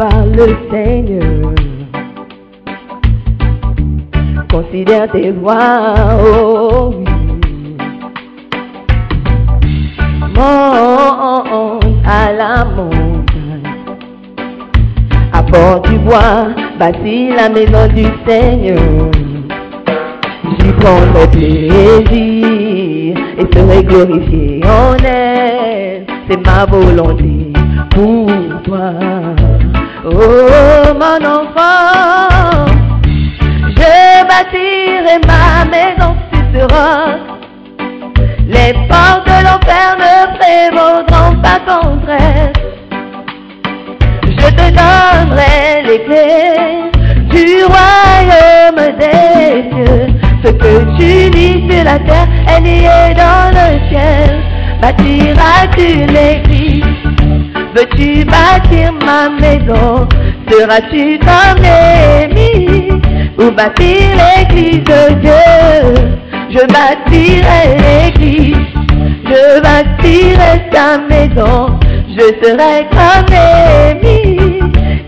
Parle le Seigneur. Considère tes voies, oh oui. Monte à la montagne. Apporte du bois, bâtis la maison du Seigneur. J'y prendrai plaisir et serai glorifié en elle. C'est ma volonté pour toi. Oh mon enfant, je bâtirai ma maison sur ce roc. Les portes de l'enfer ne prévaudront pas contre elle. Je te donnerai les clés du royaume des cieux. Ce que tu lis sur la terre est lié dans le ciel. Bâtiras-tu l'église Veux-tu bâtir ma maison? Seras-tu comme Néhémie Ou bâtir l'église de Dieu? Je bâtirai l'église. Je bâtirai ta maison. Je serai comme Néhémie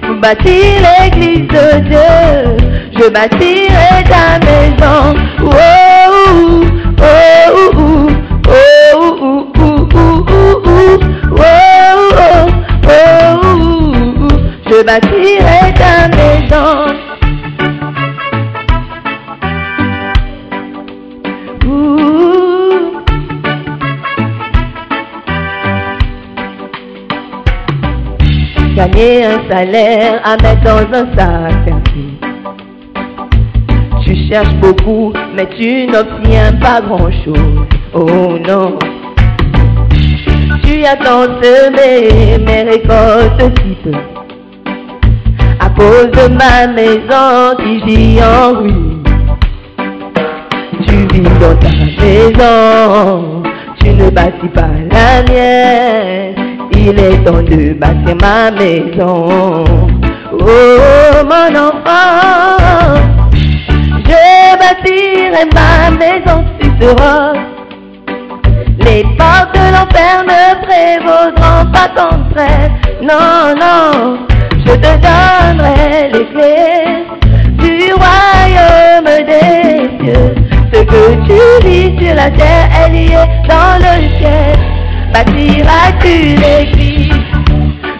Ou bâtir l'église de Dieu? Je bâtirai ta maison. Oh, je bâtirai ta maison. Gagner un salaire à mettre dans un sac. Tu cherches beaucoup, mais tu n'obtiens pas grand-chose. Oh non. Tu attends semer, mais récoltes si peu. De ma maison qui gît en ruine. Tu vis dans ta maison, tu ne bâtis pas la mienne. Il est temps de bâtir ma maison. Oh mon enfant, je bâtirai ma maison ce roc. Les portes de l'enfer ne prévaudront pas contre elle. Non, non, je te donnerai les clés du royaume des cieux. Ce que tu vis sur la terre est lié dans le ciel. Bâtiras-tu l'église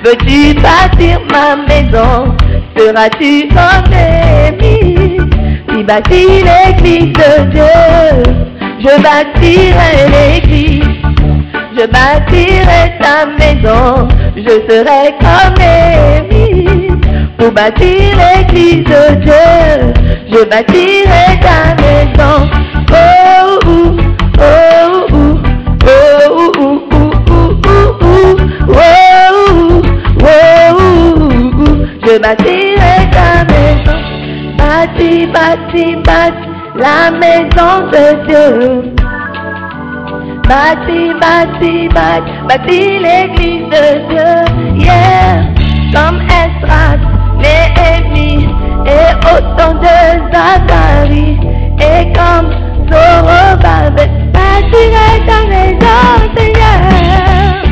Veux-tu bâtir ma maison? Seras-tu comme Néhémie Qui bâtit l'église de Dieu? Je bâtirai l'église Je bâtirai ta maison Je serai comme Néhémie Pour bâtir l'église de Dieu Je bâtirai ta maison Oh, oh, oh, oh, oh, oh, oh, oh, oh, oh, oh, oh, oh, je bâtirai ta maison, bâti, bâti, bâti, la maison de Dieu. Bâti, bâti, bâti, bâti l'église de Dieu. Yeah, comme Esdras, Néhémie et autant de Zacharie. Et comme Zorobabel, bâtirai ta maison, Seigneur.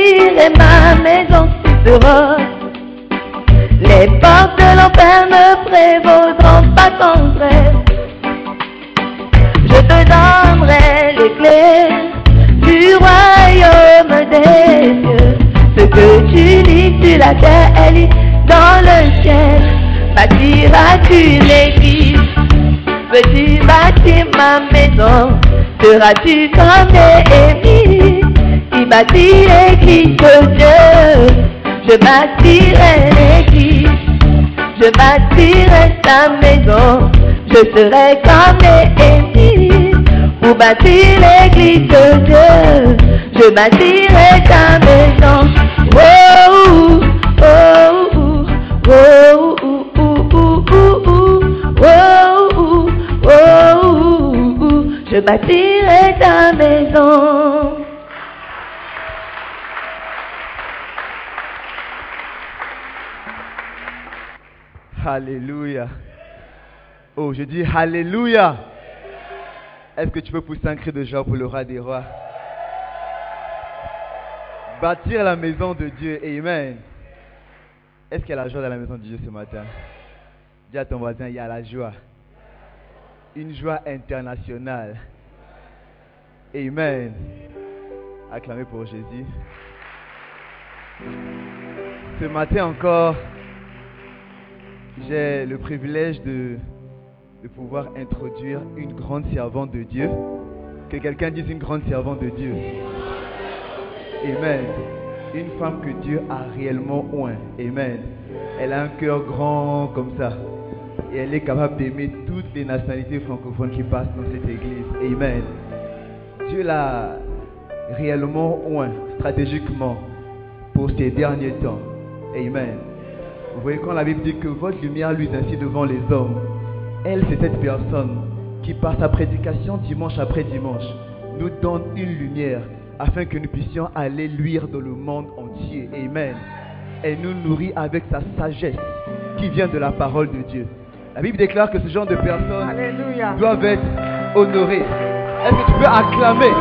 Bâtirai ma maison rose. Les portes de l'enfer ne prévaudront pas contre elle. Je te donnerai les clés du royaume des cieux. Ce que tu lis sur la terre, elle lit dans le ciel. Bâtiras-tu l'église? Veux-tu bâtir ma maison? Seras-tu comme Néhémie bâtis l'église de Dieu. Je bâtirai l'église. Je bâtirai sa maison. Je serai comme Émile pour bâtir l'église de Dieu. Je bâtirai ta maison. Oh, oh, oh, oh, oh, oh, oh, oh, je bâtirai ta maison. Alléluia. Oh, je dis Alléluia. Est-ce que tu peux pousser un cri de joie pour le roi des rois? Bâtir la maison de Dieu. Amen. Est-ce qu'il y a la joie dans la maison de Dieu ce matin? Dis à ton voisin, il y a la joie. Une joie internationale. Amen. Acclamez pour Jésus. Ce matin encore, j'ai le privilège de, pouvoir introduire une grande servante de Dieu. Que quelqu'un dise une grande servante de Dieu. Amen. Une femme que Dieu a réellement oint. Amen. Elle a un cœur grand comme ça. Et elle est capable d'aimer toutes les nationalités francophones qui passent dans cette église. Amen. Dieu l'a réellement oint stratégiquement pour ces derniers temps. Amen. Vous voyez quand la Bible dit que votre lumière luise ainsi devant les hommes, elle c'est cette personne qui par sa prédication dimanche après dimanche nous donne une lumière afin que nous puissions aller luire dans le monde entier. Amen. Elle nous nourrit avec sa sagesse qui vient de la parole de Dieu. La Bible déclare que ce genre de personnes Alléluia. doivent être honorées. Est-ce que tu peux acclamer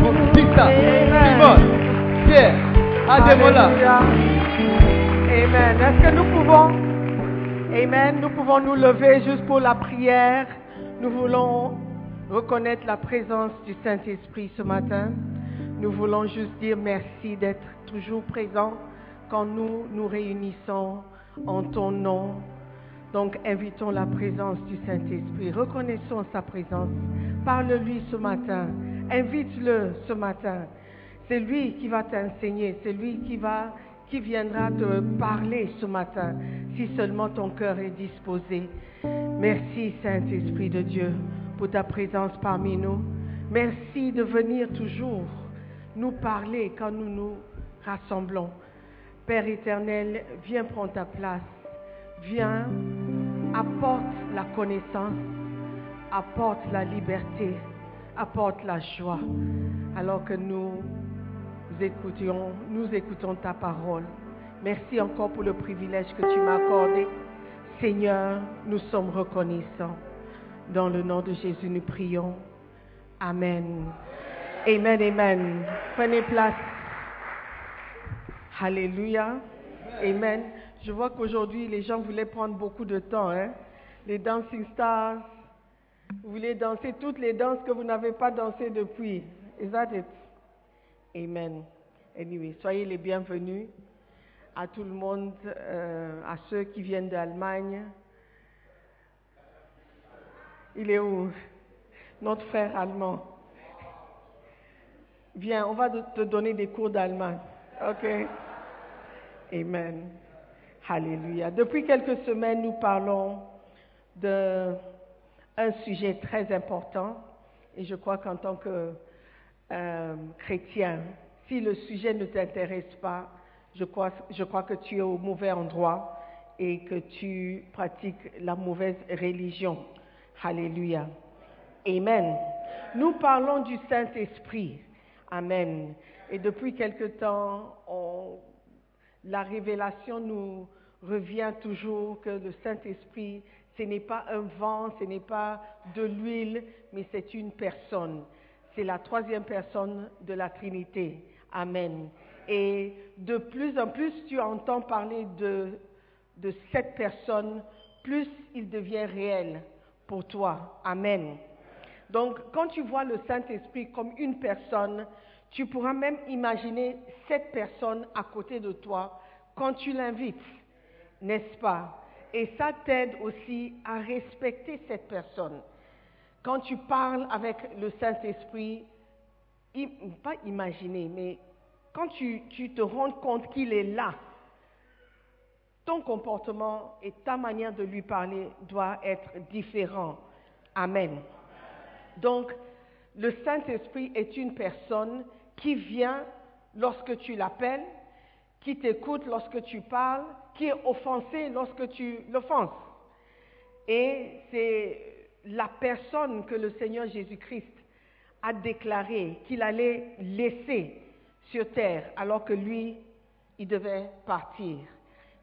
pour Tita, Simone, Pierre, Ademola? Amen. Est-ce que nous pouvons, Amen, nous pouvons nous lever juste pour la prière? Nous voulons reconnaître la présence du Saint-Esprit ce matin. Nous voulons juste dire merci d'être toujours présent quand nous nous réunissons en ton nom. Donc invitons la présence du Saint-Esprit. Reconnaissons sa présence. Parle-lui ce matin. Invite-le ce matin. C'est lui qui va t'enseigner. C'est lui qui va, qui viendra te parler ce matin. Si seulement ton cœur est disposé. Merci Saint-Esprit de Dieu pour ta présence parmi nous. Merci de venir toujours nous parler quand nous nous rassemblons. Père éternel, viens prendre ta place. Viens, apporte la connaissance, apporte la liberté, apporte la joie, alors que nous écoutions, nous écoutons ta parole. Merci encore pour le privilège que tu m'as accordé. Seigneur, nous sommes reconnaissants. Dans le nom de Jésus, nous prions. Amen. Amen, amen. Prenez place. Alléluia. Amen. Je vois qu'aujourd'hui, les gens voulaient prendre beaucoup de temps. Hein? Les dancing stars, vous voulez danser toutes les danses que vous n'avez pas dansées depuis. Is that it? Amen. Anyway, soyez les bienvenus à tout le monde, euh, à ceux qui viennent d'Allemagne. Il est où? Notre frère allemand. Viens, on va te donner des cours d'allemand. OK? Amen. Alléluia. Depuis quelques semaines, nous parlons d'un sujet très important et je crois qu'en tant que euh, chrétien, si le sujet ne t'intéresse pas, je crois, que tu es au mauvais endroit et que tu pratiques la mauvaise religion. Alléluia. Amen. Nous parlons du Saint-Esprit. Amen. Et depuis quelque temps, la révélation nous revient toujours que le Saint-Esprit, ce n'est pas un vent, ce n'est pas de l'huile, mais c'est une personne. C'est la troisième personne de la Trinité. Amen. Et de plus en plus, tu entends parler de, de cette personne, plus il devient réel pour toi. Amen. Donc, quand tu vois le Saint-Esprit comme une personne, tu pourras même imaginer cette personne à côté de toi quand tu l'invites, n'est-ce pas? Et ça t'aide aussi à respecter cette personne. Quand tu parles avec le Saint-Esprit, pas imaginer, mais quand tu, tu te rends compte qu'il est là, ton comportement et ta manière de lui parler doit être différent. Amen. Donc, le Saint-Esprit est une personne qui vient lorsque tu l'appelles, qui t'écoute lorsque tu parles, qui est offensé lorsque tu l'offenses. Et c'est la personne que le Seigneur Jésus-Christ a déclaré qu'il allait laisser sur terre alors que lui, il devait partir,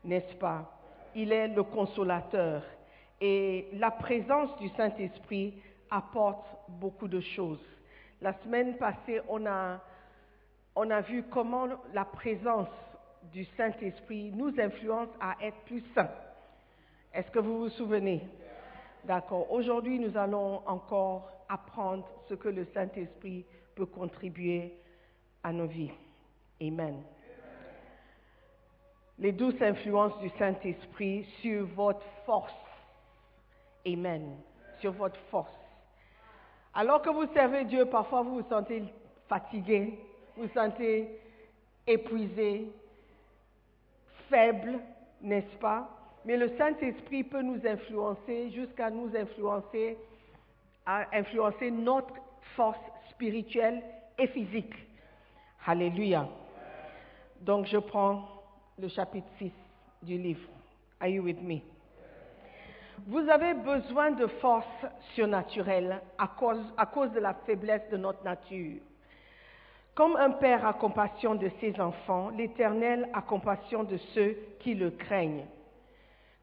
n'est-ce pas? Il est le consolateur. Et la présence du Saint-Esprit apporte beaucoup de choses. La semaine passée, on a, on a vu comment la présence du Saint-Esprit nous influence à être plus saints. Est-ce que vous vous souvenez? D'accord. Aujourd'hui, nous allons encore apprendre ce que le Saint-Esprit peut contribuer à nos vies. Amen. Les douces influences du Saint-Esprit sur votre force. Amen. Sur votre force. Alors que vous servez Dieu, parfois vous vous sentez fatigué, vous vous sentez épuisé, faible, n'est-ce pas? Mais le Saint-Esprit peut nous influencer jusqu'à nous influencer, à influencer notre force spirituelle et physique. Alléluia. Donc je prends le chapitre 6 du livre. Are you with me? Vous avez besoin de force surnaturelle à cause, à cause de la faiblesse de notre nature. Comme un père a compassion de ses enfants, l'Éternel a compassion de ceux qui le craignent.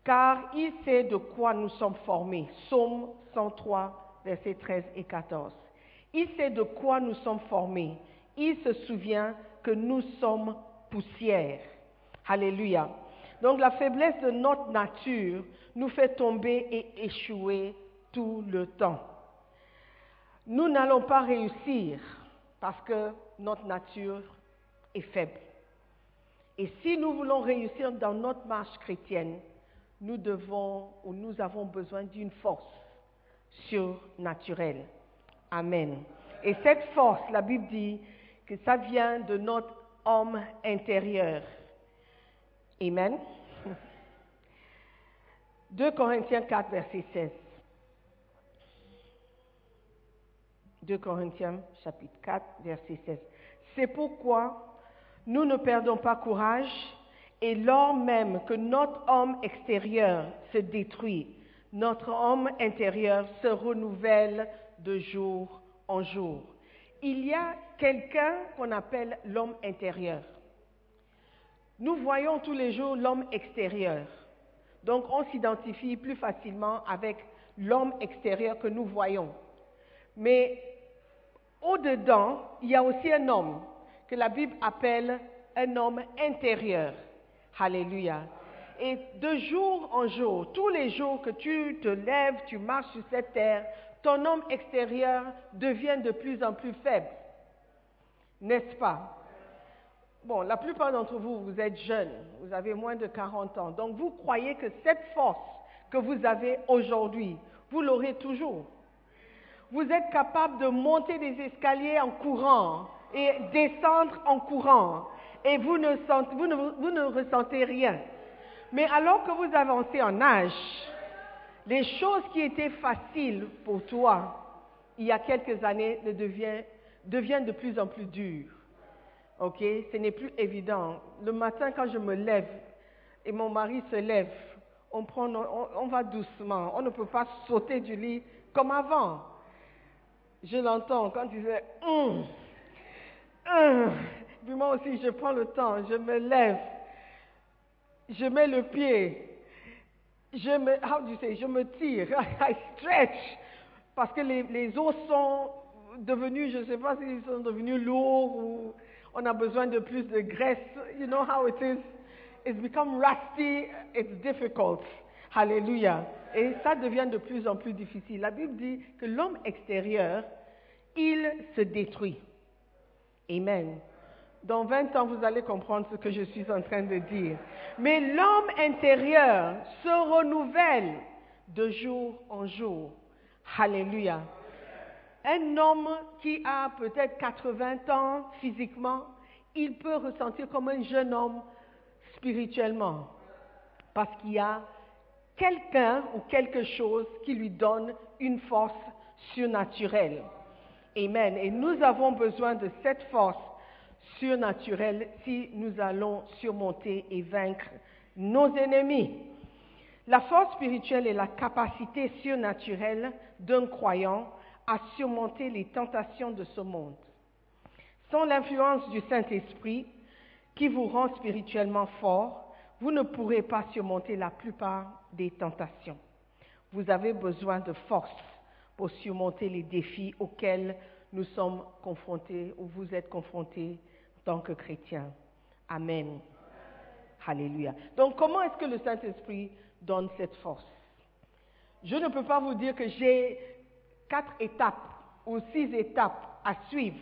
Car il sait de quoi nous sommes formés. Psaume 103, versets 13 et 14. Il sait de quoi nous sommes formés. Il se souvient que nous sommes poussière. Alléluia. Donc la faiblesse de notre nature nous fait tomber et échouer tout le temps. Nous n'allons pas réussir parce que notre nature est faible. Et si nous voulons réussir dans notre marche chrétienne, nous avons besoin d'une force surnaturelle. Amen. Et cette force, la Bible dit que ça vient de notre homme intérieur. Amen. 2 Corinthiens 4, verset 16. 2 Corinthiens chapitre 4, verset 16. C'est pourquoi nous ne perdons pas courage et lors même que notre homme extérieur se détruit, notre homme intérieur se renouvelle de jour en jour. Il y a quelqu'un qu'on appelle l'homme intérieur. Nous voyons tous les jours l'homme extérieur. Donc on s'identifie plus facilement avec l'homme extérieur que nous voyons. Mais au-dedans, il y a aussi un homme que la Bible appelle un homme intérieur. Alléluia. Et de jour en jour, tous les jours que tu te lèves, tu marches sur cette terre, ton homme extérieur devient de plus en plus faible. N'est-ce pas? Bon, la plupart d'entre vous, vous êtes jeunes, vous avez moins de 40 ans. Donc vous croyez que cette force que vous avez aujourd'hui, vous l'aurez toujours. Vous êtes capable de monter des escaliers en courant et descendre en courant et vous ne, ressentez rien. Mais alors que vous avancez en âge, les choses qui étaient faciles pour toi il y a quelques années ne deviennent, de plus en plus dures. Ok, ce n'est plus évident. Le matin, quand je me lève et mon mari se lève, on, va doucement. On ne peut pas sauter du lit comme avant. Je l'entends quand il fait hum, hum. Puis moi aussi, je prends le temps, je me lève, je mets le pied, je me, how do you je me tire, I stretch, parce que les, les os sont devenus, je ne sais pas s'ils sont devenus lourds ou on a besoin de plus de graisse. You know how it is? It's become rusty, it's difficult. Hallelujah. Et ça devient de plus en plus difficile. La Bible dit que l'homme extérieur, il se détruit. Amen. Dans 20 ans, vous allez comprendre ce que je suis en train de dire. Mais l'homme intérieur se renouvelle de jour en jour. Alléluia. Un homme qui a peut-être 80 ans physiquement, il peut ressentir comme un jeune homme spirituellement. Parce qu'il y a quelqu'un ou quelque chose qui lui donne une force surnaturelle. Amen. Et nous avons besoin de cette force surnaturelle si nous allons surmonter et vaincre nos ennemis. La force spirituelle est la capacité surnaturelle d'un croyant à surmonter les tentations de ce monde. Sans l'influence du Saint-Esprit qui vous rend spirituellement fort, vous ne pourrez pas surmonter la plupart des tentations. Vous avez besoin de force pour surmonter les défis auxquels nous sommes confrontés ou vous êtes confrontés tant que chrétiens. Amen. Alléluia. Donc comment est-ce que le Saint-Esprit donne cette force? Je ne peux pas vous dire que j'ai quatre étapes ou six étapes à suivre,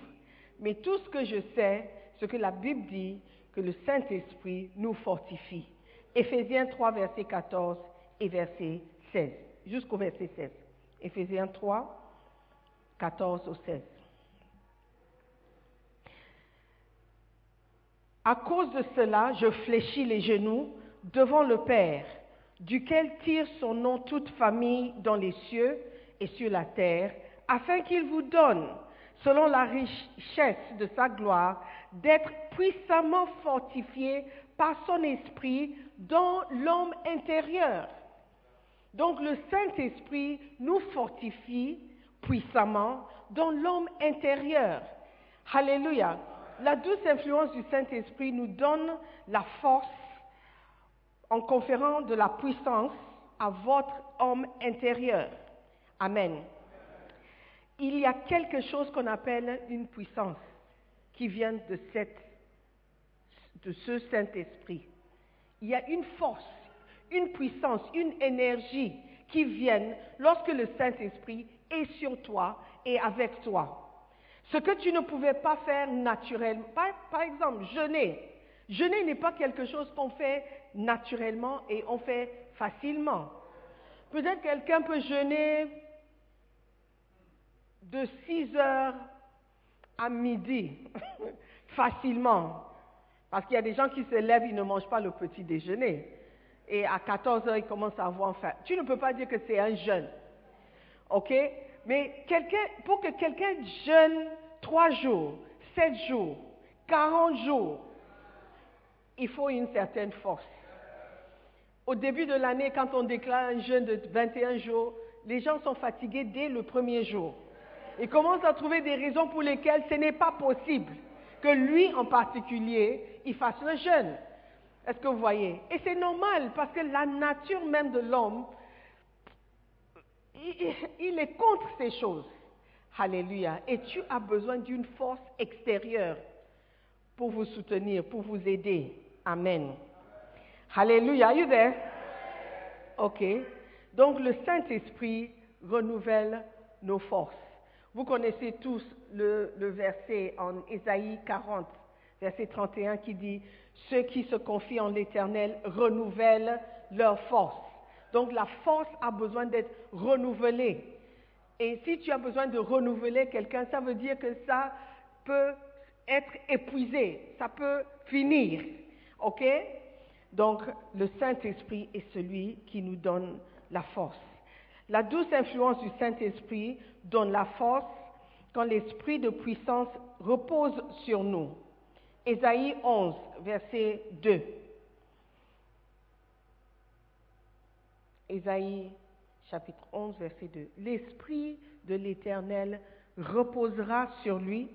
mais tout ce que je sais, ce que la Bible dit, que le Saint-Esprit nous fortifie. Éphésiens 3, verset 14 et verset 16, jusqu'au verset 16. Éphésiens 3, 14 au 16. À cause de cela, je fléchis les genoux devant le Père, duquel tire son nom toute famille dans les cieux et sur la terre, afin qu'il vous donne, selon la richesse de sa gloire, d'être puissamment fortifié par son esprit dans l'homme intérieur. Donc le Saint-Esprit nous fortifie puissamment dans l'homme intérieur. Alléluia. La douce influence du Saint-Esprit nous donne la force en conférant de la puissance à votre homme intérieur. Amen. Il y a quelque chose qu'on appelle une puissance qui vient de, cette, de ce Saint-Esprit. Il y a une force, une puissance, une énergie qui viennent lorsque le Saint-Esprit est sur toi et avec toi. Ce que tu ne pouvais pas faire naturellement. Par, exemple, jeûner. Jeûner n'est pas quelque chose qu'on fait naturellement et on fait facilement. Peut-être quelqu'un peut jeûner de 6 heures à midi facilement. Parce qu'il y a des gens qui se lèvent, ils ne mangent pas le petit déjeuner. Et à 14 heures, ils commencent à avoir faim. Tu ne peux pas dire que c'est un jeûne. OK? Mais pour que quelqu'un jeûne 3 jours, 7 jours, 40 jours, il faut une certaine force. Au début de l'année, quand on déclare un jeûne de 21 jours, les gens sont fatigués dès le premier jour. Ils commencent à trouver des raisons pour lesquelles ce n'est pas possible que lui en particulier, il fasse le jeûne. Est-ce que vous voyez? Et c'est normal parce que la nature même de l'homme, il est contre ces choses. Alléluia. Et tu as besoin d'une force extérieure pour vous soutenir, pour vous aider. Amen. Alléluia. Are you there? OK. Donc le Saint-Esprit renouvelle nos forces. Vous connaissez tous le, verset en Ésaïe 40, verset 31 qui dit Ceux qui se confient en l'Éternel renouvellent leur force. Donc la force a besoin d'être renouvelée. Et si tu as besoin de renouveler quelqu'un, ça veut dire que ça peut être épuisé, ça peut finir. OK? Donc le Saint-Esprit est celui qui nous donne la force. La douce influence du Saint-Esprit donne la force quand l'esprit de puissance repose sur nous. Ésaïe 11, verset 2. Ésaïe chapitre 11, verset 2. L'Esprit de l'Éternel reposera sur lui,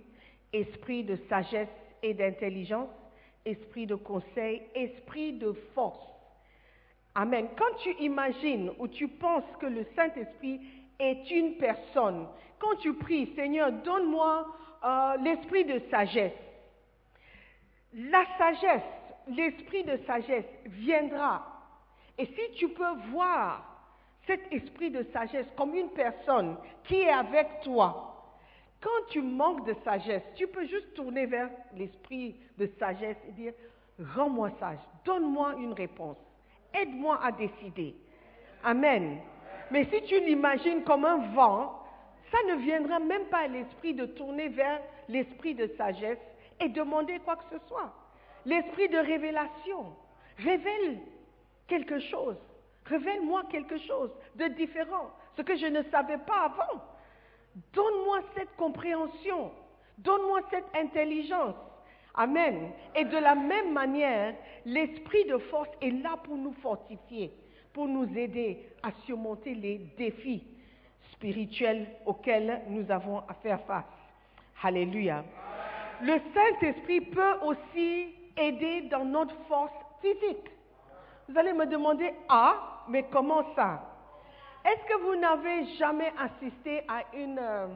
esprit de sagesse et d'intelligence, esprit de conseil, esprit de force. Amen. Quand tu imagines ou tu penses que le Saint-Esprit est une personne, quand tu pries, Seigneur, donne-moi euh, l'esprit de sagesse. La sagesse, l'esprit de sagesse viendra. Et si tu peux voir cet esprit de sagesse comme une personne qui est avec toi, quand tu manques de sagesse, tu peux juste tourner vers l'esprit de sagesse et dire, rends-moi sage, donne-moi une réponse, aide-moi à décider. Amen. Mais si tu l'imagines comme un vent, ça ne viendra même pas à l'esprit de tourner vers l'esprit de sagesse et demander quoi que ce soit. L'esprit de révélation révèle quelque chose. Révèle-moi quelque chose de différent, ce que je ne savais pas avant. Donne-moi cette compréhension. Donne-moi cette intelligence. Amen. Et de la même manière, l'esprit de force est là pour nous fortifier, pour nous aider à surmonter les défis spirituels auxquels nous avons à faire face. Alléluia. Le Saint-Esprit peut aussi aider dans notre force physique. Vous allez me demander, ah, mais comment ça? Est-ce que vous n'avez jamais assisté à une euh,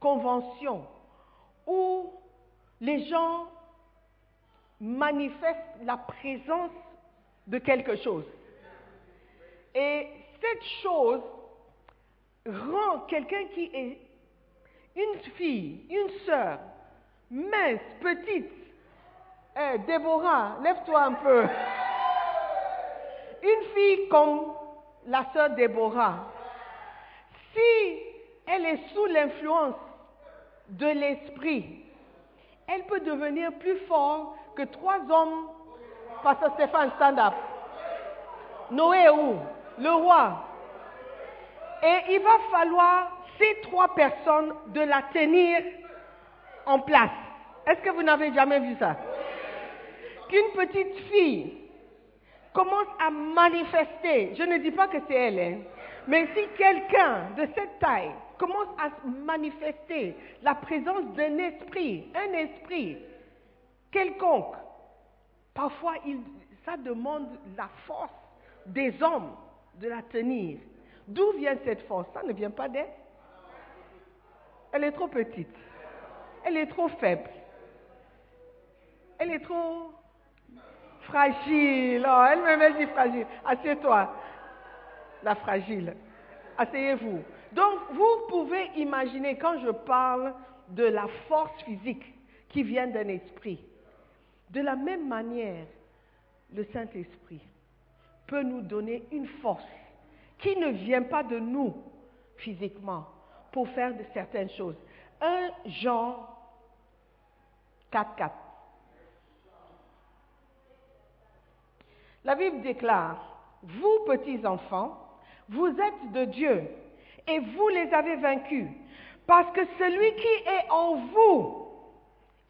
convention où les gens manifestent la présence de quelque chose? Et cette chose rend quelqu'un qui est une fille, une sœur, mince, petite. Eh, Déborah, lève-toi un peu. Une fille comme la sœur Déborah, si elle est sous l'influence de l'esprit, elle peut devenir plus forte que trois hommes. Pasteur Stéphane, stand up. Noé où? Le roi. Et il va falloir ces trois personnes de la tenir en place. Est-ce que vous n'avez jamais vu ça? Qu'une petite fille commence à manifester, je ne dis pas que c'est elle, hein, mais si quelqu'un de cette taille commence à manifester la présence d'un esprit, un esprit quelconque, parfois ça demande la force des hommes de la tenir. D'où vient cette force? Ça ne vient pas d'elle. Elle est trop petite. Elle est trop faible. Elle est trop fragile. Oh, elle me dit fragile. Assieds-toi. La fragile. Asseyez-vous. Donc, vous pouvez imaginer quand je parle de la force physique qui vient d'un esprit. De la même manière, le Saint-Esprit peut nous donner une force qui ne vient pas de nous physiquement pour faire de certaines choses. Un Jean 4.4. La Bible déclare, vous petits enfants, vous êtes de Dieu et vous les avez vaincus, parce que celui qui est en vous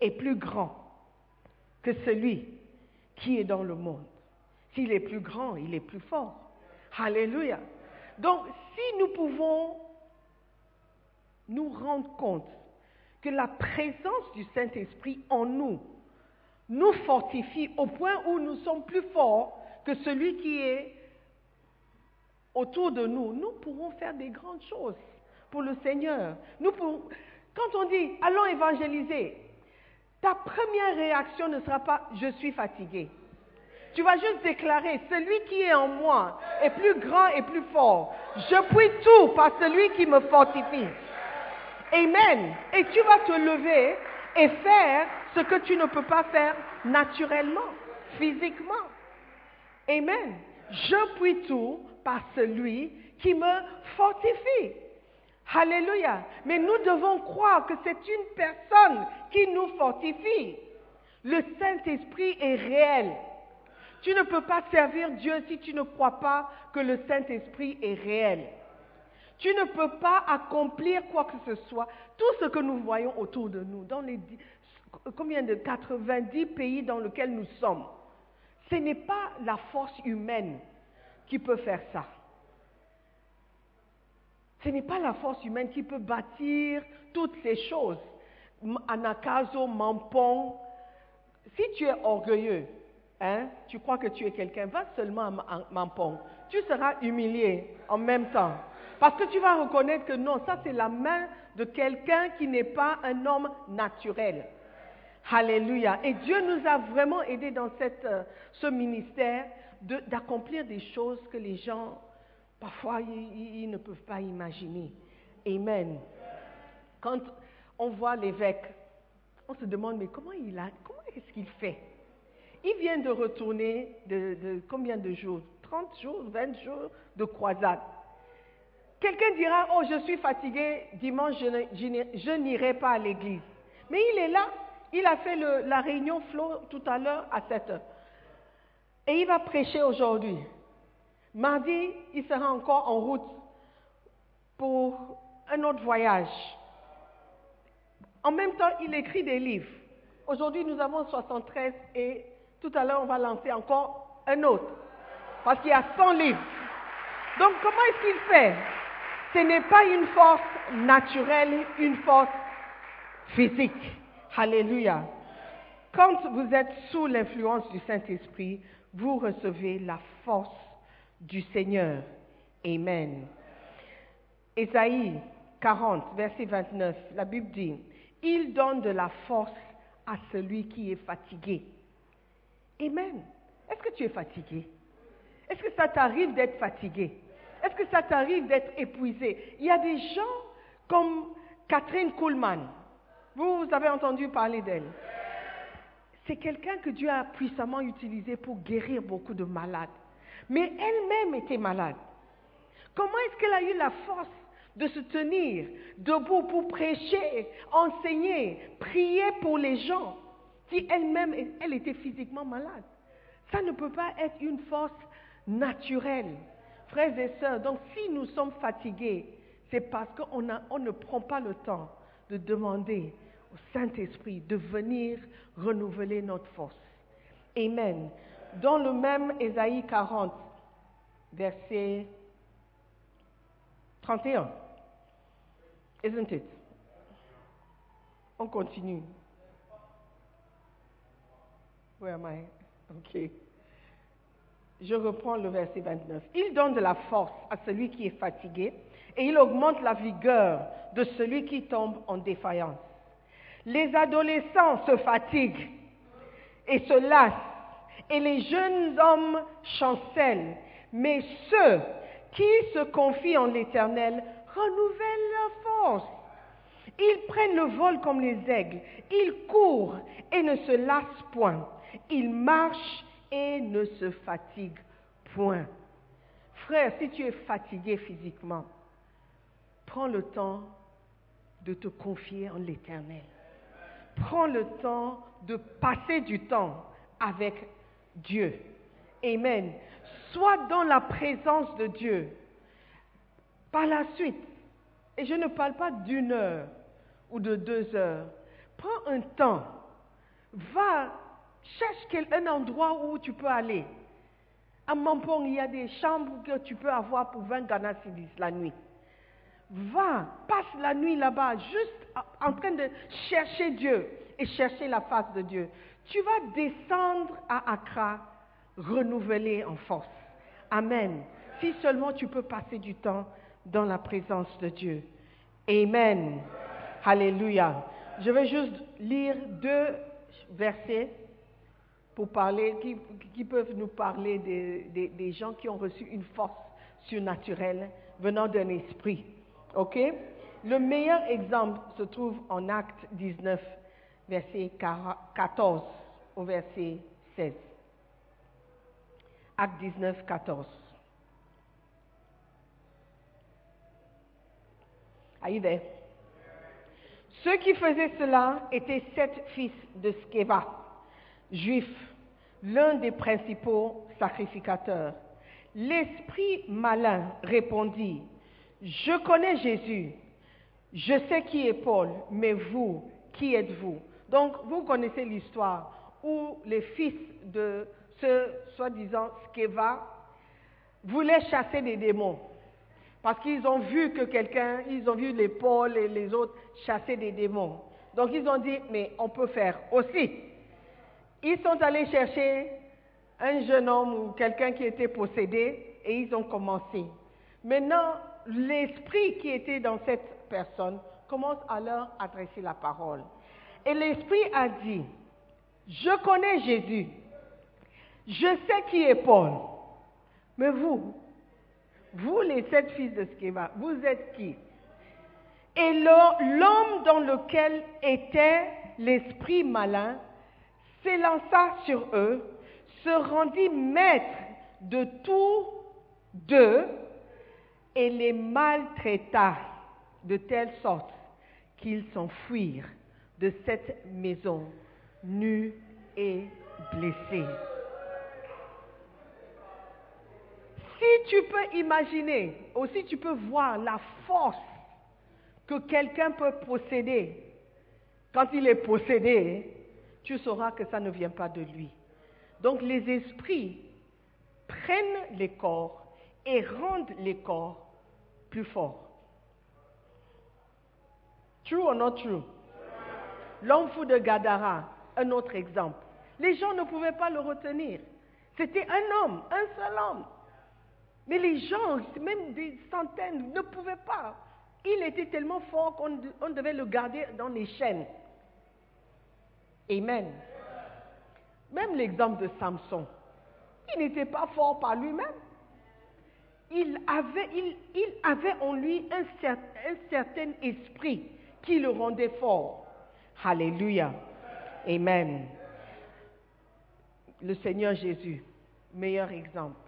est plus grand que celui qui est dans le monde. S'il est plus grand, il est plus fort. Alléluia. Donc, si nous pouvons nous rendre compte que la présence du Saint-Esprit en nous nous fortifie au point où nous sommes plus forts que celui qui est autour de nous, nous pourrons faire des grandes choses pour le Seigneur. Quand on dit allons évangéliser, ta première réaction ne sera pas je suis fatigué. Tu vas juste déclarer celui qui est en moi est plus grand et plus fort. Je puis tout par celui qui me fortifie. Amen. Et tu vas te lever et faire ce que tu ne peux pas faire naturellement, physiquement. Amen. Je puis tout par celui qui me fortifie. Alléluia. Mais nous devons croire que c'est une personne qui nous fortifie. Le Saint-Esprit est réel. Tu ne peux pas servir Dieu si tu ne crois pas que le Saint-Esprit est réel. Tu ne peux pas accomplir quoi que ce soit. Tout ce que nous voyons autour de nous, dans les, combien de 90 pays dans lesquels nous sommes. Ce n'est pas la force humaine qui peut faire ça. Ce n'est pas la force humaine qui peut bâtir toutes ces choses. Anakazo, Mampong. Si tu es orgueilleux, hein, tu crois que tu es quelqu'un, va seulement à Ma- Mampong. Tu seras humilié en même temps. Parce que tu vas reconnaître que non, ça c'est la main de quelqu'un qui n'est pas un homme naturel. Alléluia. Et Dieu nous a vraiment aidés dans cette, euh, ce ministère d'accomplir des choses que les gens, parfois, ils, ne peuvent pas imaginer. Amen. Quand on voit l'évêque, on se demande, mais comment il a, comment est-ce qu'il fait? Il vient de retourner de, combien de jours? 30 jours, 20 jours de croisade. Quelqu'un dira, oh, je suis fatigué, dimanche, je n'irai pas à l'église. Mais il est là, il a fait la réunion Flo tout à l'heure à 7 heures. Et il va prêcher aujourd'hui. Mardi, il sera encore en route pour un autre voyage. En même temps, il écrit des livres. Aujourd'hui, nous avons 73 et tout à l'heure, on va lancer encore un autre. Parce qu'il y a 100 livres. Donc, comment est-ce qu'il fait? Ce n'est pas une force naturelle, une force physique. Alléluia. Quand vous êtes sous l'influence du Saint-Esprit, vous recevez la force du Seigneur. Amen. Ésaïe 40, verset 29, la Bible dit, Il donne de la force à celui qui est fatigué. Amen. Est-ce que tu es fatigué? Est-ce que ça t'arrive d'être fatigué? Est-ce que ça t'arrive d'être épuisé? Il y a des gens comme Catherine Kuhlman. Vous, avez entendu parler d'elle c'est quelqu'un que Dieu a puissamment utilisé pour guérir beaucoup de malades. Mais elle-même était malade. Comment est-ce qu'elle a eu la force de se tenir debout pour prêcher, enseigner, prier pour les gens si elle-même, elle était physiquement malade? Ça ne peut pas être une force naturelle. Frères et sœurs, donc si nous sommes fatigués, c'est parce qu'on ne prend pas le temps de demander au Saint-Esprit de venir renouveler notre force. Amen. Dans le même Ésaïe 40, verset 31. Isn't it? On continue. Where am I? Ok. Je reprends le verset 29. Il donne de la force à celui qui est fatigué et il augmente la vigueur de celui qui tombe en défaillance. Les adolescents se fatiguent et se lassent et les jeunes hommes chancellent, mais ceux qui se confient en l'Éternel renouvellent leur force. Ils prennent le vol comme les aigles, ils courent et ne se lassent point, ils marchent et ne se fatiguent point. Frère, si tu es fatigué physiquement, prends le temps de te confier en l'Éternel. Prends le temps de passer du temps avec Dieu. Amen. Sois dans la présence de Dieu. Par la suite, et je ne parle pas d'une heure ou de deux heures, prends un temps, va, cherche un endroit où tu peux aller. À Mampong, il y a des chambres que tu peux avoir pour 20 Ghana la nuit. Va, passe la nuit là-bas, juste en train de chercher Dieu et chercher la face de Dieu. Tu vas descendre à Accra, renouvelé en force. Amen. Si seulement tu peux passer du temps dans la présence de Dieu. Amen. Alléluia. Je vais juste lire deux versets pour parler, qui, peuvent nous parler des gens qui ont reçu une force surnaturelle venant d'un esprit. OK? Le meilleur exemple se trouve en Acte 19, verset 14 au verset 16. Acte 19, 14. Are you there? Ceux qui faisaient cela étaient sept fils de Sceva, juifs, l'un des principaux sacrificateurs. L'esprit malin répondit, Je connais Jésus, je sais qui est Paul, mais vous, qui êtes-vous? Donc, vous connaissez l'histoire où les fils de ce soi-disant Skeva voulaient chasser des démons. Parce qu'ils ont vu que quelqu'un, ils ont vu les Paul et les autres chasser des démons. Donc ils ont dit, mais on peut faire aussi. Ils sont allés chercher un jeune homme ou quelqu'un qui était possédé et ils ont commencé. Maintenant, l'esprit qui était dans cette personne commence à leur adresser la parole. Et l'esprit a dit, je connais Jésus, je sais qui est Paul, mais vous, vous les sept fils de Sceva, vous êtes qui? Et l'homme dans lequel était l'esprit malin s'élança sur eux, se rendit maître de tous deux et les maltraita de telle sorte qu'ils s'enfuirent de cette maison nus et blessés. Si tu peux imaginer, aussi tu peux voir la force que quelqu'un peut posséder, quand il est possédé, tu sauras que ça ne vient pas de lui. Donc les esprits prennent les corps et rendent les corps plus forts. True or not true? L'homme fou de Gadara, un autre exemple. Les gens ne pouvaient pas le retenir. C'était un homme, un seul homme. Mais les gens, même des centaines, ne pouvaient pas. Il était tellement fort qu'on devait le garder dans les chaînes. Amen. Même l'exemple de Samson. Il n'était pas fort par lui-même. Il avait, il, en lui un, un certain esprit qui le rendait fort. Alléluia. Amen. Le Seigneur Jésus, meilleur exemple.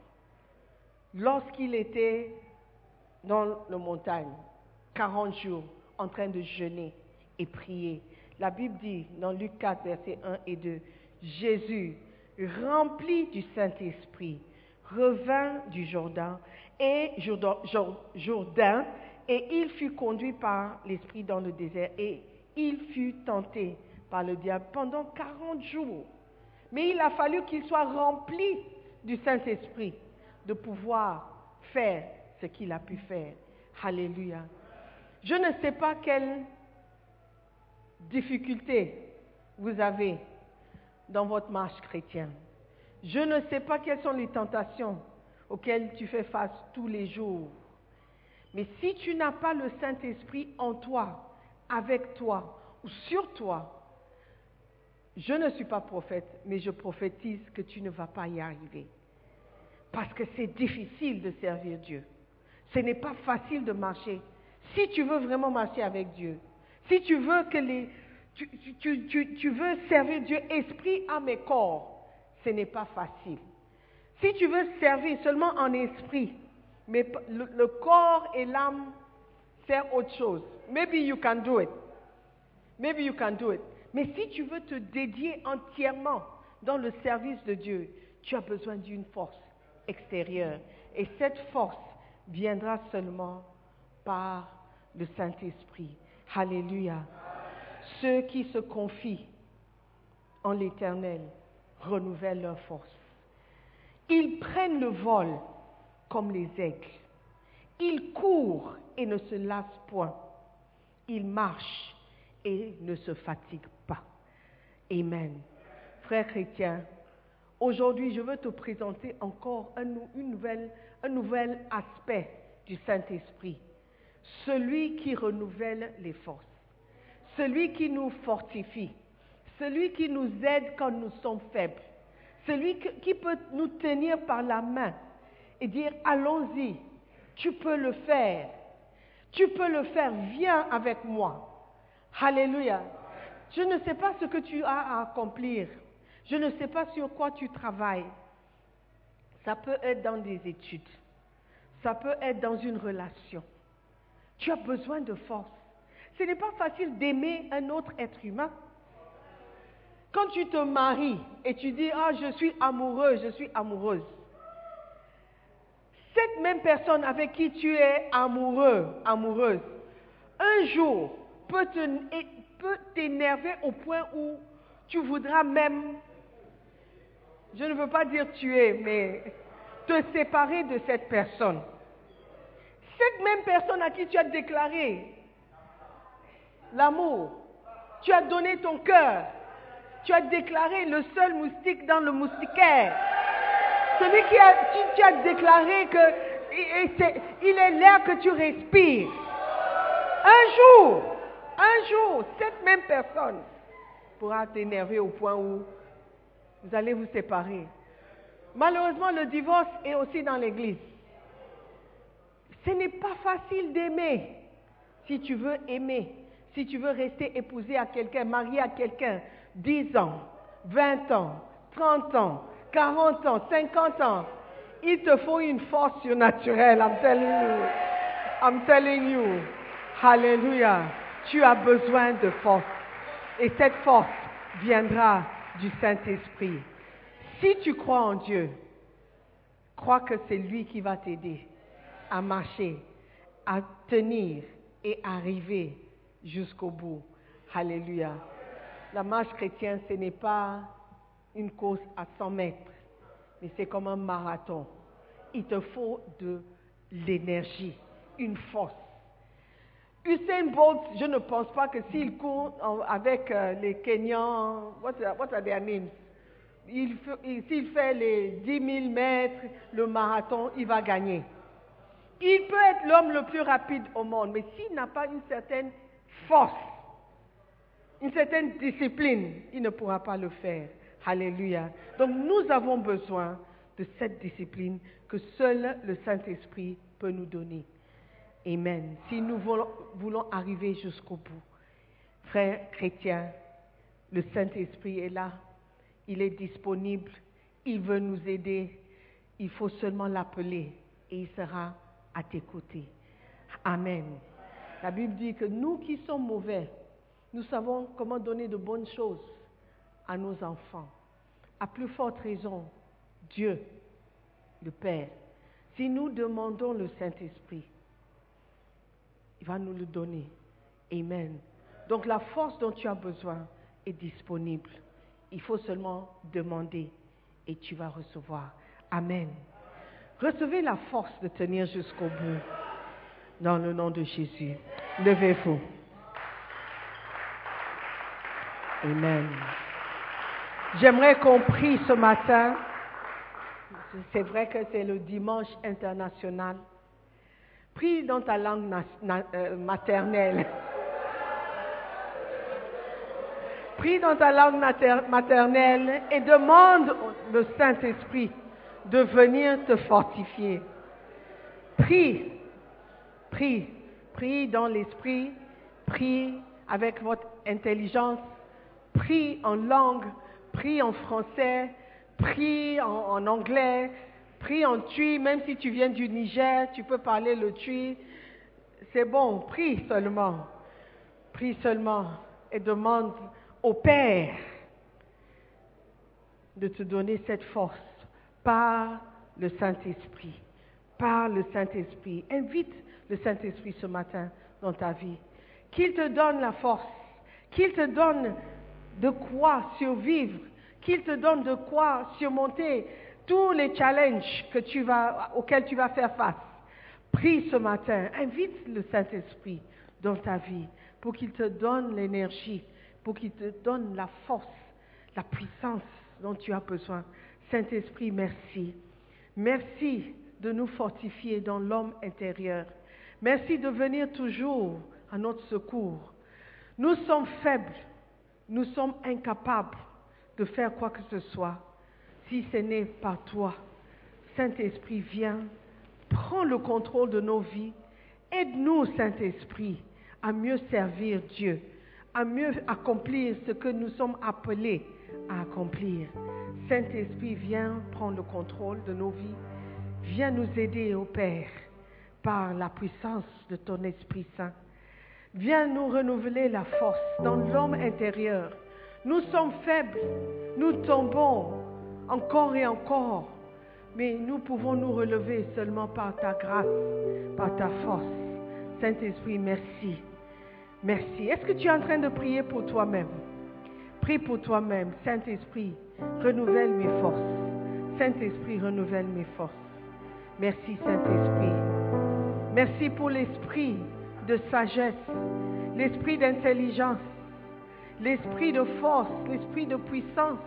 Lorsqu'il était dans la montagne, 40 jours, en train de jeûner et prier, la Bible dit dans Luc 4, versets 1 et 2, Jésus, rempli du Saint-Esprit, revint du Jourdain et Jourdain et il fut conduit par l'Esprit dans le désert et il fut tenté par le diable pendant 40 jours. Mais il a fallu qu'il soit rempli du Saint-Esprit de pouvoir faire ce qu'il a pu faire. Alléluia. Je ne sais pas quelle difficulté vous avez dans votre marche chrétienne. Je ne sais pas quelles sont les tentations auxquelles tu fais face tous les jours. Mais si tu n'as pas le Saint-Esprit en toi, avec toi ou sur toi, je ne suis pas prophète, mais je prophétise que tu ne vas pas y arriver. Parce que c'est difficile de servir Dieu. Ce n'est pas facile de marcher. Si tu veux vraiment marcher avec Dieu, si tu veux que servir Dieu esprit, âme et corps, ce n'est pas facile. Si tu veux servir seulement en esprit, mais le, corps et l'âme servent autre chose, maybe you can do it. Maybe you can do it. Mais si tu veux te dédier entièrement dans le service de Dieu, tu as besoin d'une force extérieure. Et cette force viendra seulement par le Saint-Esprit. Alléluia. Ceux qui se confient en l'Éternel renouvellent leur force. Ils prennent le vol comme les aigles. Ils courent et ne se lassent point. Ils marchent et ne se fatiguent pas. Amen. Frères chrétiens, aujourd'hui je veux te présenter encore un, un nouvel aspect du Saint-Esprit. Celui qui renouvelle les forces. Celui qui nous fortifie. Celui qui nous aide quand nous sommes faibles. Celui qui peut nous tenir par la main et dire, allons-y, tu peux le faire. Tu peux le faire, viens avec moi. Alléluia. Je ne sais pas ce que tu as à accomplir. Je ne sais pas sur quoi tu travailles. Ça peut être dans des études. Ça peut être dans une relation. Tu as besoin de force. Ce n'est pas facile d'aimer un autre être humain. Quand tu te maries et tu dis, ah, je suis amoureux, je suis amoureuse. Cette même personne avec qui tu es amoureux, amoureuse, un jour peut t'énerver au point où tu voudras même, je ne veux pas dire tuer, mais te séparer de cette personne. Cette même personne à qui tu as déclaré l'amour, tu as donné ton cœur, tu as déclaré le seul moustique dans le moustiquaire. Celui qui a, tu, as déclaré que et- c'est- il est l'air que tu respires. Un jour, un jour, cette même personne pourra t'énerver au point où vous allez vous séparer. Malheureusement, le divorce est aussi dans l'église. Ce n'est pas facile d'aimer. Si tu veux aimer, si tu veux rester épousé à quelqu'un, marié à quelqu'un, 10 ans, 20 ans, 30 ans, 40 ans, 50 ans, il te faut une force surnaturelle. I'm telling you. I'm telling you. Hallelujah. Tu as besoin de force. Et cette force viendra du Saint-Esprit. Si tu crois en Dieu, crois que c'est lui qui va t'aider à marcher, à tenir et arriver jusqu'au bout. Alléluia. La marche chrétienne, ce n'est pas une course à 100 mètres, mais c'est comme un marathon. Il te faut de l'énergie, une force. Usain Bolt, je ne pense pas que s'il court avec euh, les Kenyans, what il- S'il fait les 10 000 mètres, le marathon, il va gagner. Il peut être l'homme le plus rapide au monde, mais s'il n'a pas une certaine force, une certaine discipline, il ne pourra pas le faire. Alléluia. Donc nous avons besoin de cette discipline que seul le Saint-Esprit peut nous donner. Amen. Si nous voulons, arriver jusqu'au bout, frères chrétiens, le Saint-Esprit est là. Il est disponible. Il veut nous aider. Il faut seulement l'appeler et il sera à tes côtés. Amen. La Bible dit que nous qui sommes mauvais, nous savons comment donner de bonnes choses à nos enfants. À plus forte raison, Dieu, le Père. Si nous demandons le Saint-Esprit, il va nous le donner. Amen. Donc la force dont tu as besoin est disponible. Il faut seulement demander et tu vas recevoir. Amen. Recevez la force de tenir jusqu'au bout. Dans le nom de Jésus. Levez-vous. Amen. J'aimerais qu'on prie ce matin. C'est vrai que c'est le dimanche international. Prie dans ta langue euh, maternelle. Prie dans ta langue mater- maternelle et demande le Saint-Esprit de venir te fortifier. Prie, prie, prie dans l'esprit, prie avec votre intelligence, prie en langue, prie en français, prie en, anglais, prie en tui, même si tu viens du Niger, tu peux parler le tui. C'est bon, prie seulement. Prie seulement et demande au Père de te donner cette force par le Saint-Esprit. Par le Saint-Esprit. Invite le Saint-Esprit ce matin dans ta vie. Qu'il te donne la force. Qu'il te donne de quoi survivre. Qu'il te donne de quoi surmonter tous les challenges auxquels tu vas faire face. Prie ce matin. Invite le Saint-Esprit dans ta vie pour qu'il te donne l'énergie, pour qu'il te donne la force, la puissance dont tu as besoin. Saint-Esprit, merci. Merci de nous fortifier dans l'homme intérieur. Merci de venir toujours à notre secours. Nous sommes faibles, nous sommes incapables de faire quoi que ce soit si ce n'est par toi. Saint-Esprit, viens, prends le contrôle de nos vies. Aide-nous, Saint-Esprit, à mieux servir Dieu, à mieux accomplir ce que nous sommes appelés à accomplir. Saint-Esprit, viens prendre le contrôle de nos vies. Viens nous aider, ô Père, par la puissance de ton Esprit Saint. Viens nous renouveler la force dans l'homme intérieur. Nous sommes faibles, nous tombons encore et encore, mais nous pouvons nous relever seulement par ta grâce, par ta force. Saint-Esprit, merci. Merci. Est-ce que tu es en train de prier pour toi-même? Prie pour toi-même. Saint-Esprit, renouvelle mes forces. Saint-Esprit, renouvelle mes forces. Merci, Saint-Esprit. Merci pour l'esprit de sagesse, l'esprit d'intelligence, l'esprit de force, l'esprit de puissance,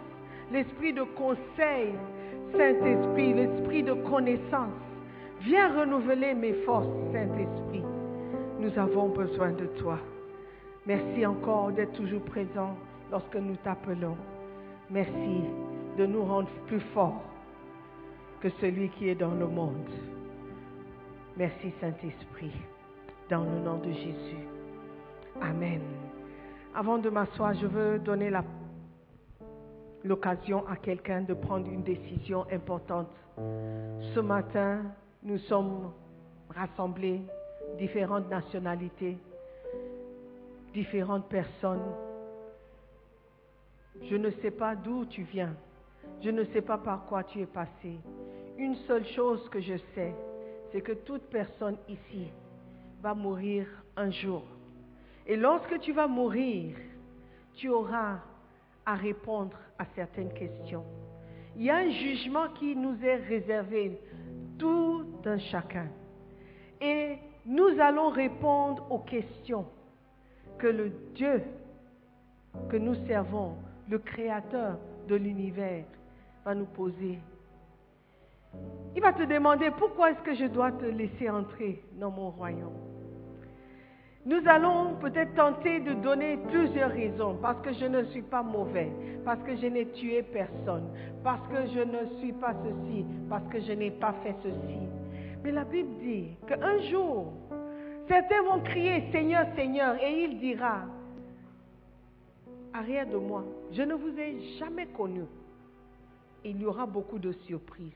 l'esprit de conseil, Saint-Esprit, l'esprit de connaissance. Viens renouveler mes forces, Saint-Esprit. Nous avons besoin de toi. Merci encore d'être toujours présent lorsque nous t'appelons. Merci de nous rendre plus forts que celui qui est dans le monde. Merci Saint-Esprit, dans le nom de Jésus. Amen. Avant de m'asseoir, je veux donner l'occasion à quelqu'un de prendre une décision importante. Ce matin, nous sommes rassemblés, différentes nationalités, différentes personnes. Je ne sais pas d'où tu viens. Je ne sais pas par quoi tu es passé. Une seule chose que je sais, c'est que toute personne ici va mourir un jour. Et lorsque tu vas mourir, tu auras à répondre à certaines questions. Il y a un jugement qui nous est réservé, tout un chacun. Et nous allons répondre aux questions que le Dieu que nous servons, le Créateur de l'univers, va nous poser. Il va te demander pourquoi est-ce que je dois te laisser entrer dans mon royaume? Nous allons peut-être tenter de donner plusieurs raisons, parce que je ne suis pas mauvais, parce que je n'ai tué personne, parce que je ne suis pas ceci, parce que je n'ai pas fait ceci. Mais la Bible dit qu'un jour, certains vont crier Seigneur, Seigneur, et il dira, arrière de moi, je ne vous ai jamais connu. Il y aura beaucoup de surprises.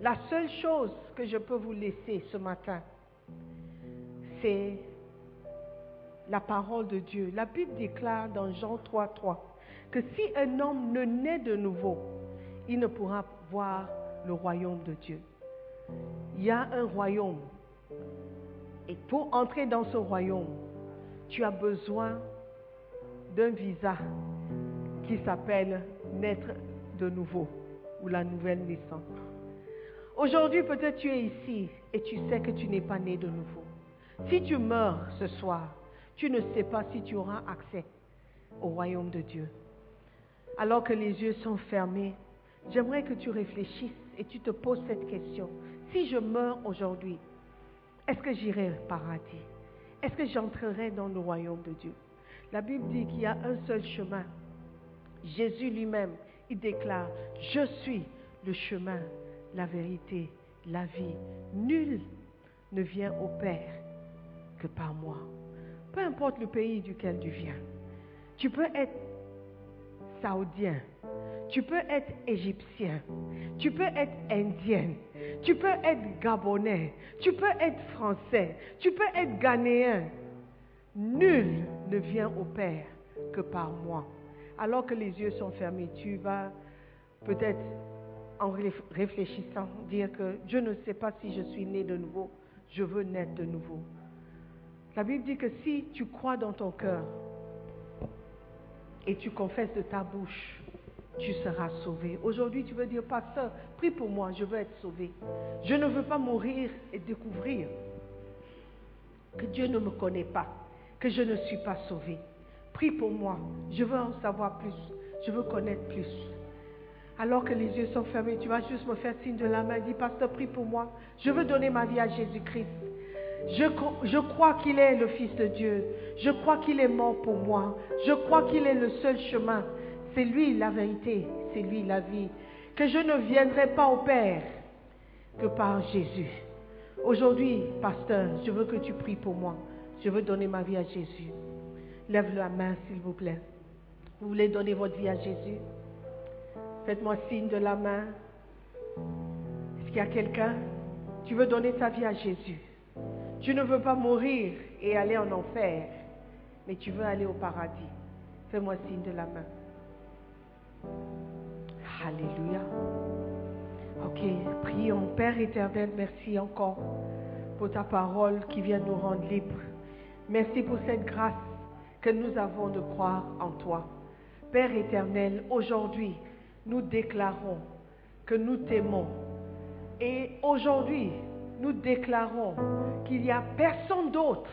La seule chose que je peux vous laisser ce matin, c'est la parole de Dieu. La Bible déclare dans Jean 3, 3 que si un homme ne naît de nouveau, il ne pourra voir le royaume de Dieu. Il y a un royaume. Et pour entrer dans ce royaume, tu as besoin d'un visa qui s'appelle naître de nouveau ou la nouvelle naissance. Aujourd'hui, peut-être tu es ici et tu sais que tu n'es pas né de nouveau. Si tu meurs ce soir, tu ne sais pas si tu auras accès au royaume de Dieu. Alors que les yeux sont fermés, j'aimerais que tu réfléchisses et tu te poses cette question. Si je meurs aujourd'hui, est-ce que j'irai au paradis? Est-ce que j'entrerai dans le royaume de Dieu? La Bible dit qu'il y a un seul chemin. Jésus lui-même, il déclare, je suis le chemin, la vérité, la vie. Nul ne vient au Père que par moi. Peu importe le pays duquel tu viens. Tu peux être saoudien, tu peux être égyptien, tu peux être indien, tu peux être gabonais, tu peux être français, tu peux être ghanéen. Nul ne vient au Père que par moi. Alors que les yeux sont fermés, tu vas peut-être en réf- réfléchissant dire que je ne sais pas si je suis né de nouveau, je veux naître de nouveau. La Bible dit que si tu crois dans ton cœur et tu confesses de ta bouche, tu seras sauvé. Aujourd'hui, tu veux dire, pasteur, prie pour moi, je veux être sauvé. Je ne veux pas mourir et découvrir que Dieu ne me connaît pas, que je ne suis pas sauvé. Prie pour moi, je veux en savoir plus, je veux connaître plus. Alors que les yeux sont fermés, tu vas juste me faire signe de la main, dis, pasteur, prie pour moi, je veux donner ma vie à Jésus-Christ. Je, cro- je crois qu'il est le Fils de Dieu. Je crois qu'il est mort pour moi. Je crois qu'il est le seul chemin. C'est lui la vérité. C'est lui la vie. Que je ne viendrai pas au Père que par Jésus. Aujourd'hui, pasteur, je veux que tu pries pour moi. Je veux donner ma vie à Jésus. Lève la main, s'il vous plaît. Vous voulez donner votre vie à Jésus? Faites-moi signe de la main. Est-ce qu'il y a quelqu'un? Tu veux donner ta vie à Jésus? Tu ne veux pas mourir et aller en enfer, mais tu veux aller au paradis. Fais-moi signe de la main. Alléluia. Ok, prions. Père éternel, merci encore pour ta parole qui vient nous rendre libres. Merci pour cette grâce que nous avons de croire en toi. Père éternel, aujourd'hui, nous déclarons que nous t'aimons. Et aujourd'hui, nous déclarons qu'il n'y a personne d'autre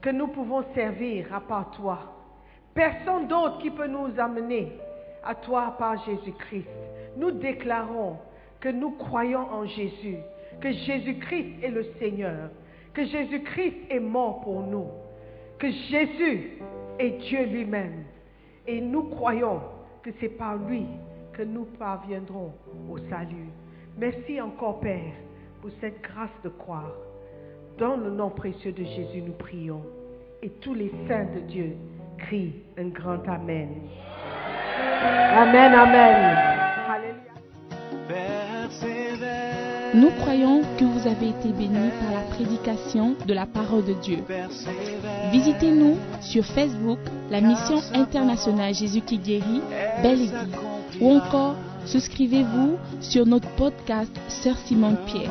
que nous pouvons servir à part toi. Personne d'autre qui peut nous amener à toi à part Jésus-Christ. Nous déclarons que nous croyons en Jésus, que Jésus-Christ est le Seigneur, que Jésus-Christ est mort pour nous, que Jésus est Dieu lui-même. Et nous croyons que c'est par lui que nous parviendrons au salut. Merci encore, Père, pour cette grâce de croire. Dans le nom précieux de Jésus, nous prions. Et tous les saints de Dieu crient un grand Amen. Amen, Amen. Nous croyons que vous avez été bénis par la prédication de la parole de Dieu. Visitez-nous sur Facebook, la mission internationale Jésus qui guérit, Belle Église. Ou encore, souscrivez-vous sur notre podcast Sœur Simone Pierre.